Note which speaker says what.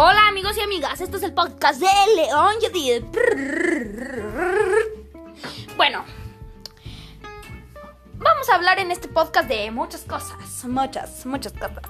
Speaker 1: Hola amigos y amigas, este es el podcast de León Yedid. Bueno, vamos a hablar en este podcast de muchas cosas, muchas, muchas cosas.